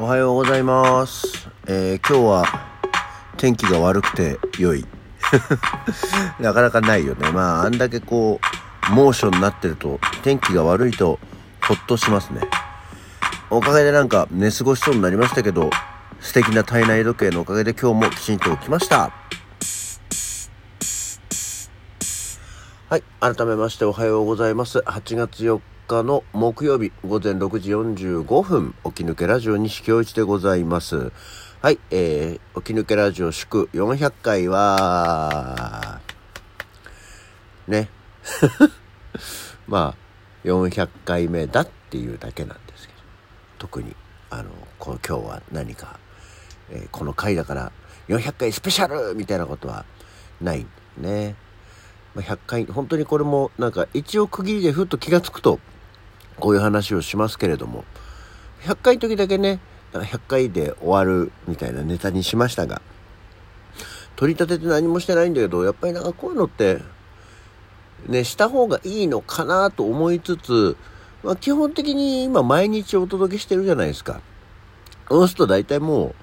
おはようございます。えー今日は天気が悪くて良い。なかなかないよね。まあ、あんだけこう、猛暑になってると、天気が悪いと、ほっとしますね。おかげでなんか寝過ごしそうになりましたけど、素敵な体内時計のおかげで今日もきちんと起きました。はい。改めましておはようございます。8月4日の木曜日午前6時45分、起き抜けラジオ西京一でございます。はい。えー、起き抜けラジオ祝400回は、ね。まあ、400回目だっていうだけなんですけど、特に、あの、こう今日は何か、えーこの回だから400回スペシャルみたいなことはないんでね。ま100回、本当にこれもなんか一応区切りでふっと気がつくと、こういう話をしますけれども、100回の時だけね、100回で終わるみたいなネタにしましたが、取り立てて何もしてないんだけど、やっぱりなんかこういうのって、ね、した方がいいのかなと思いつつ、まあ基本的に今毎日お届けしてるじゃないですか。そうすると大体も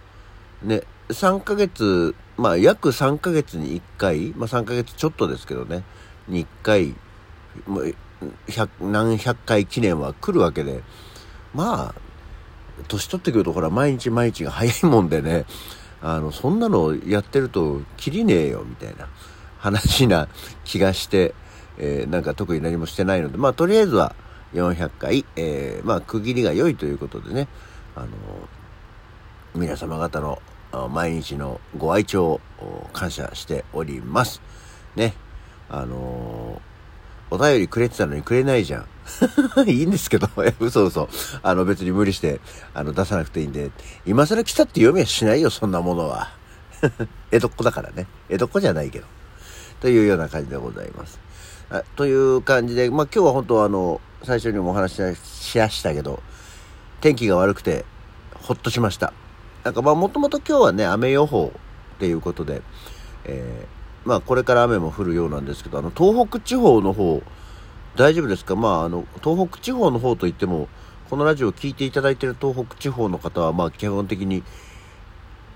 う、ね、3ヶ月、まあ約3ヶ月に1回、まあ3ヶ月ちょっとですけどね、に1回、何百回記念は来るわけで、まあ、年取ってくるとほら毎日毎日が早いもんでね、あの、そんなのやってるときりねえよみたいな。話な気がして、えーなんか特に何もしてないので、まあとりあえずは400回、えーまあ区切りが良いということでね、あの皆様方の毎日のご愛聴を感謝しております。ね。あのーお便りくれてたのにくれないじゃん。いいんですけど、いや嘘嘘。あの別に無理して、あの出さなくていいんで、今更来たって読みはしないよ、そんなものは。江戸っ子だからね。江戸っ子じゃないけど。というような感じでございます。あという感じで、まあ今日は本当あの、最初にもお話ししましたけど、天気が悪くて、ほっとしました。なんかまあもともと今日はね、雨予報っていうことで、えまあこれから雨も降るようなんですけど、あの東北地方の方、大丈夫ですか？まああの、東北地方の方といっても、このラジオを聞いていただいている東北地方の方は、まあ基本的に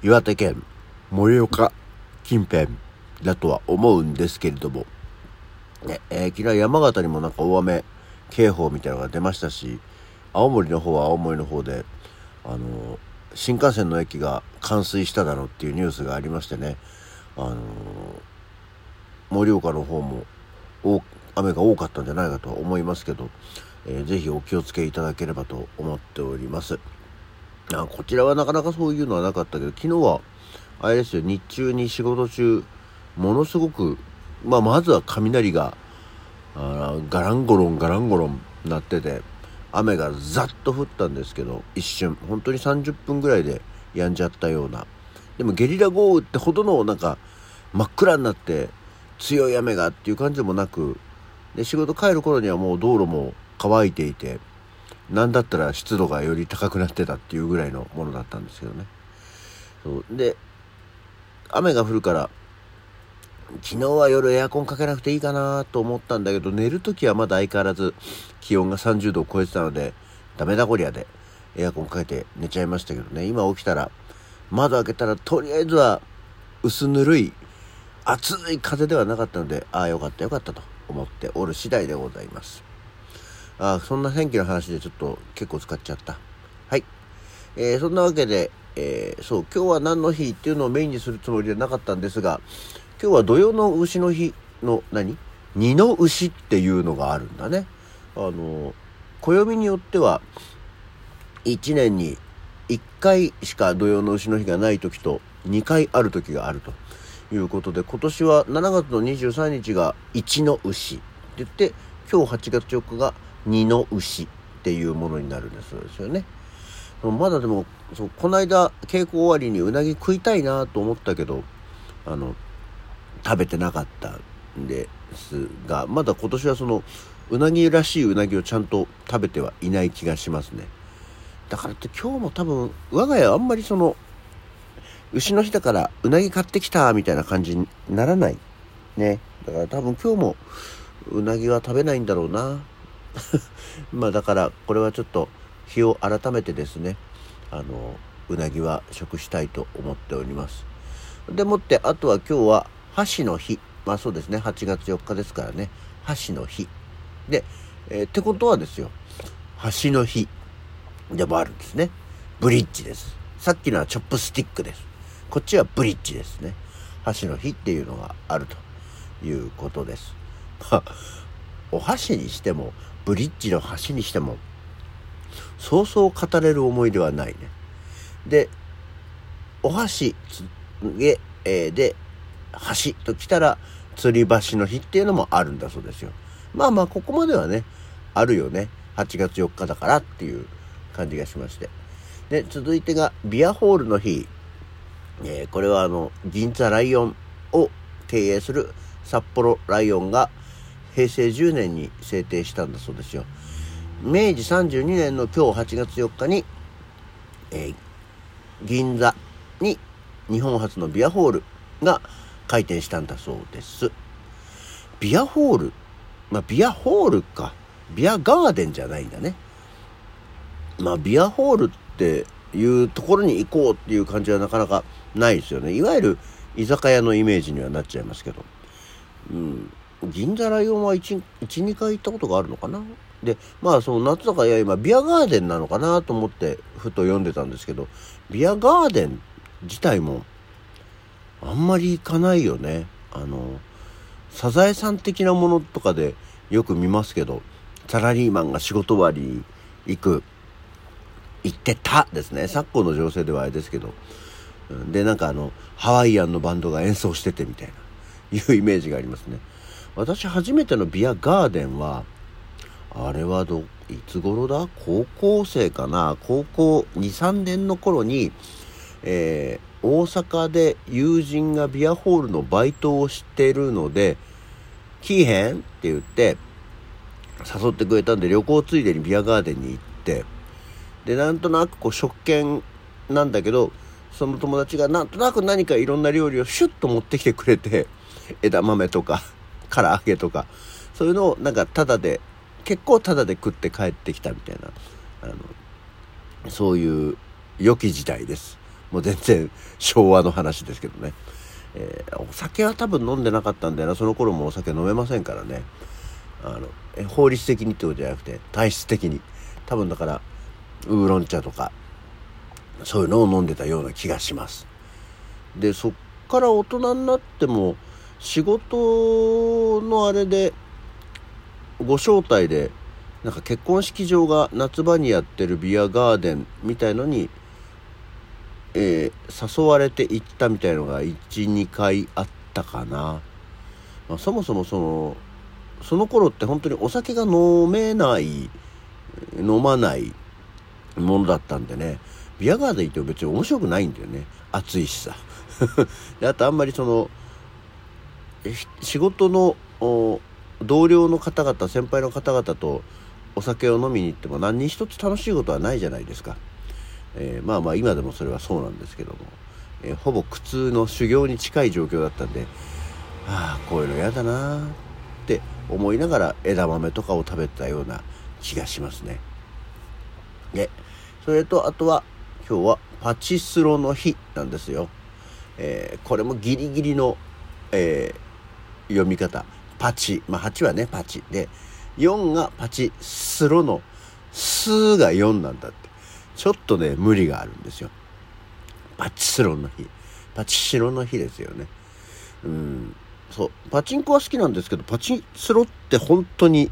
岩手県、盛岡近辺だとは思うんですけれども、ね、えー昨日山形にもなんか大雨警報みたいなのが出ましたし、青森の方は青森の方で、あの、新幹線の駅が冠水しただろうっていうニュースがありましてね、あの、盛岡の方も雨が多かったんじゃないかと思いますけど、えーぜひお気をつけいただければと思っております。あこちらはなかなかそういうのはなかったけど、昨日は、あれですよ、日中に仕事中、ものすごく、まあ、まずは雷が、あガランゴロンガランゴロンなってて、雨がざっと降ったんですけど、一瞬、本当に30分ぐらいで止んじゃったような。でもゲリラ豪雨ってほどのなんか真っ暗になって強い雨がっていう感じでもなく、で、仕事帰る頃にはもう道路も乾いていて、なんだったら湿度がより高くなってたっていうぐらいのものだったんですけどね。そうで、雨が降るから、昨日は夜エアコンかけなくていいかなと思ったんだけど、寝るときはまだ相変わらず気温が30度を超えてたので、ダメだこりゃでエアコンかけて寝ちゃいましたけどね、今起きたら、窓開けたらとりあえずは薄ぬるい暑い風ではなかったので、ああよかったよかったと思っておる次第でございます。ああ、そんな天気の話でちょっと結構使っちゃった。はい。えーそんなわけで、えーそう、今日は何の日っていうのをメインにするつもりではなかったんですが、今日は土曜の牛の日の何？二の牛っていうのがあるんだね。あの、暦によっては、1年に1回しか土曜の牛の日がない時と2回ある時があるということで、今年は7月の23日が1の牛って言って、今日8月4日が2の牛っていうものになるんだそうですよね。まだでも、そうこの間稽古終わりにうなぎ食いたいなと思ったけど、あの、食べてなかったんですが、まだ今年はその、うなぎらしいうなぎをちゃんと食べてはいない気がしますね。だからって今日も多分、我が家あんまりその、牛の日だからうなぎ買ってきたみたいな感じにならない？ね。だから多分今日もうなぎは食べないんだろうな。まあだからこれはちょっと日を改めてですね、あの、うなぎは食したいと思っております。でもってあとは今日は箸の日。まあそうですね。8月4日ですからね。箸の日。で、えー、ってことはですよ。橋の日でもあるんですね。ブリッジです。さっきのはチョップスティックです。こっちはブリッジですね。箸の日っていうのがあるということです。ま お箸にしてもブリッジの橋にしてもそうそう語れる思い出はないね。でお箸で,、えー、で橋と来たら吊り橋の日っていうのもあるんだそうですよ。まあまあここまではねあるよね。8月4日だからっていう感じがしまして。で続いてがビアホールの日、えー、これはあの銀座ライオンを経営する札幌ライオンが平成10年に制定したんだそうですよ明治32年の今日8月4日に、えー、銀座に日本初のビアホールが開店したんだそうです。ビアホール？まあ、ビアホールか。ビアガーデンじゃないんだね。まあ、ビアホールっていうところに行こうっていう感じはなかなかないですよね。いわゆる居酒屋のイメージにはなっちゃいますけど。うん。銀座ライオンは1、1、2回行ったことがあるのかな？で、まあその夏とかいや今ビアガーデンなのかなと思ってふと読んでたんですけど、ビアガーデン自体もあんまり行かないよね。あの、サザエさん的なものとかでよく見ますけど、サラリーマンが仕事終わり行く、行ってたですね。昨今の情勢ではあれですけど。で、なんかあの、ハワイアンのバンドが演奏しててみたいな、いうイメージがありますね。私初めてのビアガーデンは、あれはど、いつ頃だ？高校生かな？高校2、3年の頃に、えー、大阪で友人がビアホールのバイトをしてるので、来いへんって言って、誘ってくれたんで旅行ついでにビアガーデンに行って、で、なんとなくこう食券なんだけど、その友達がなんとなく何かいろんな料理をシュッと持ってきてくれて、枝豆とか、唐揚げとか、そういうのをなんかタダで、結構タダで食って帰ってきたみたいな、あの、そういう良き時代です。もう全然昭和の話ですけどね。えー、お酒は多分飲んでなかったんだよな。その頃もお酒飲めませんからね。あの、え法律的にってことじゃなくて、体質的に。多分だから、ウーロン茶とか、そういうのを飲んでたような気がします。で、そっから大人になっても、仕事のあれで、ご招待で、なんか結婚式場が夏場にやってるビアガーデンみたいのにえー、誘われて行ったみたいのが12回あったかな、まあ、そもそもそのその頃って本当にお酒が飲めない飲まないものだったんでねビアガーデン行っても別に面白くないんだよね。暑いしさ。であとあんまりその仕事の同僚の方々先輩の方々とお酒を飲みに行っても何に一つ楽しいことはないじゃないですか。えー、まあまあ今でもそれはそうなんですけども、えー、ほぼ苦痛の修行に近い状況だったんでああこういうの嫌だなって思いながら枝豆とかを食べたような気がしますね。でそれとあとは今日はパチスロの日なんですよ、えー、これもギリギリの、えー、読み方パチまあ8はねパチで4がパチスロの「ス」が4なんだってちょっとね、無理があるんですよ。パチスロの日。パチスロの日ですよね。うん。そう。パチンコは好きなんですけど、パチスロって本当に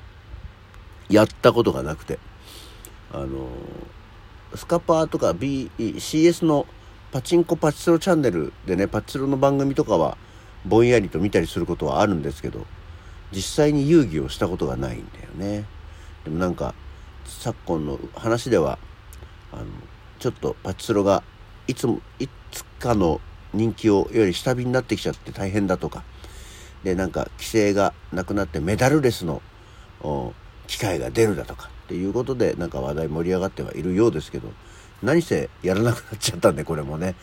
やったことがなくて。あの、スカパーとか B、CS のパチンコパチスロチャンネルでね、パチスロの番組とかはぼんやりと見たりすることはあるんですけど、実際に遊戯をしたことがないんだよね。でもなんか、昨今の話では、あのちょっとパチスロがいつもいつかの人気をより下火になってきちゃって大変だとかでなんか規制がなくなってメダルレスの機会が出るだとかっていうことでなんか話題盛り上がってはいるようですけど何せやらなくなっちゃったんでこれもね。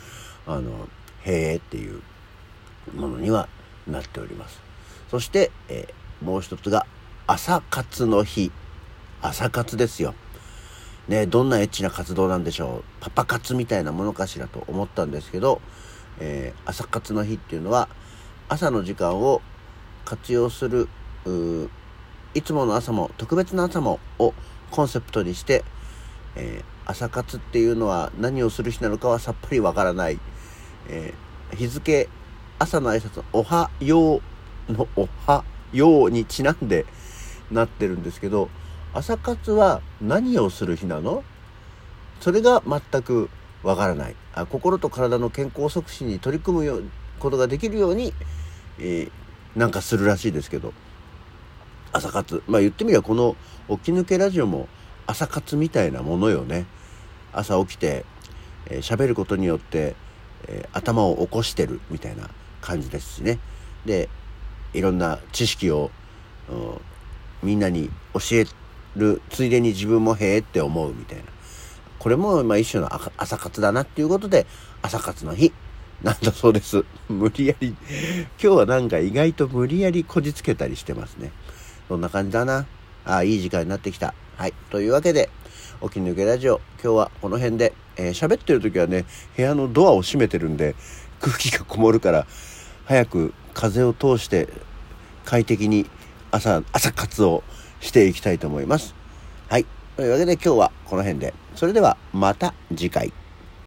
あのへえっていうものにはなっております。そして、えー、もう一つが朝活の日。朝活ですよ。ね、どんなエッチな活動なんでしょう。パパ活みたいなものかしらと思ったんですけど、えー、朝活の日っていうのは、朝の時間を活用する、いつもの朝も特別な朝もをコンセプトにして、えー、朝活っていうのは何をする日なのかはさっぱりわからない。えー、日付、朝の挨拶、おはようのおはようにちなんでなってるんですけど、朝活は何をする日なの？それが全くわからない。あ心と体の健康促進に取り組むことができるように、えー、なんかするらしいですけど。朝活まあ言ってみればこの起き抜けラジオも朝活みたいなものよね朝起きて喋、えー、ることによって、えー、頭を起こしてるみたいな感じですしねでいろんな知識をみんなに教えるついでに自分もへえって思うみたいな。これもまあ一種の朝活だなっていうことで朝活の日なんだそうです。無理やり、今日はなんか意外と無理やりこじつけたりしてますね。そんな感じだな。ああ、いい時間になってきた。はい。というわけで、起き抜けラジオ、今日はこの辺で、えー、喋ってる時はね、部屋のドアを閉めてるんで、空気がこもるから、早く風を通して快適に朝、朝活をしていきたいと思います。はい。というわけで今日はこの辺で。それではまた次回。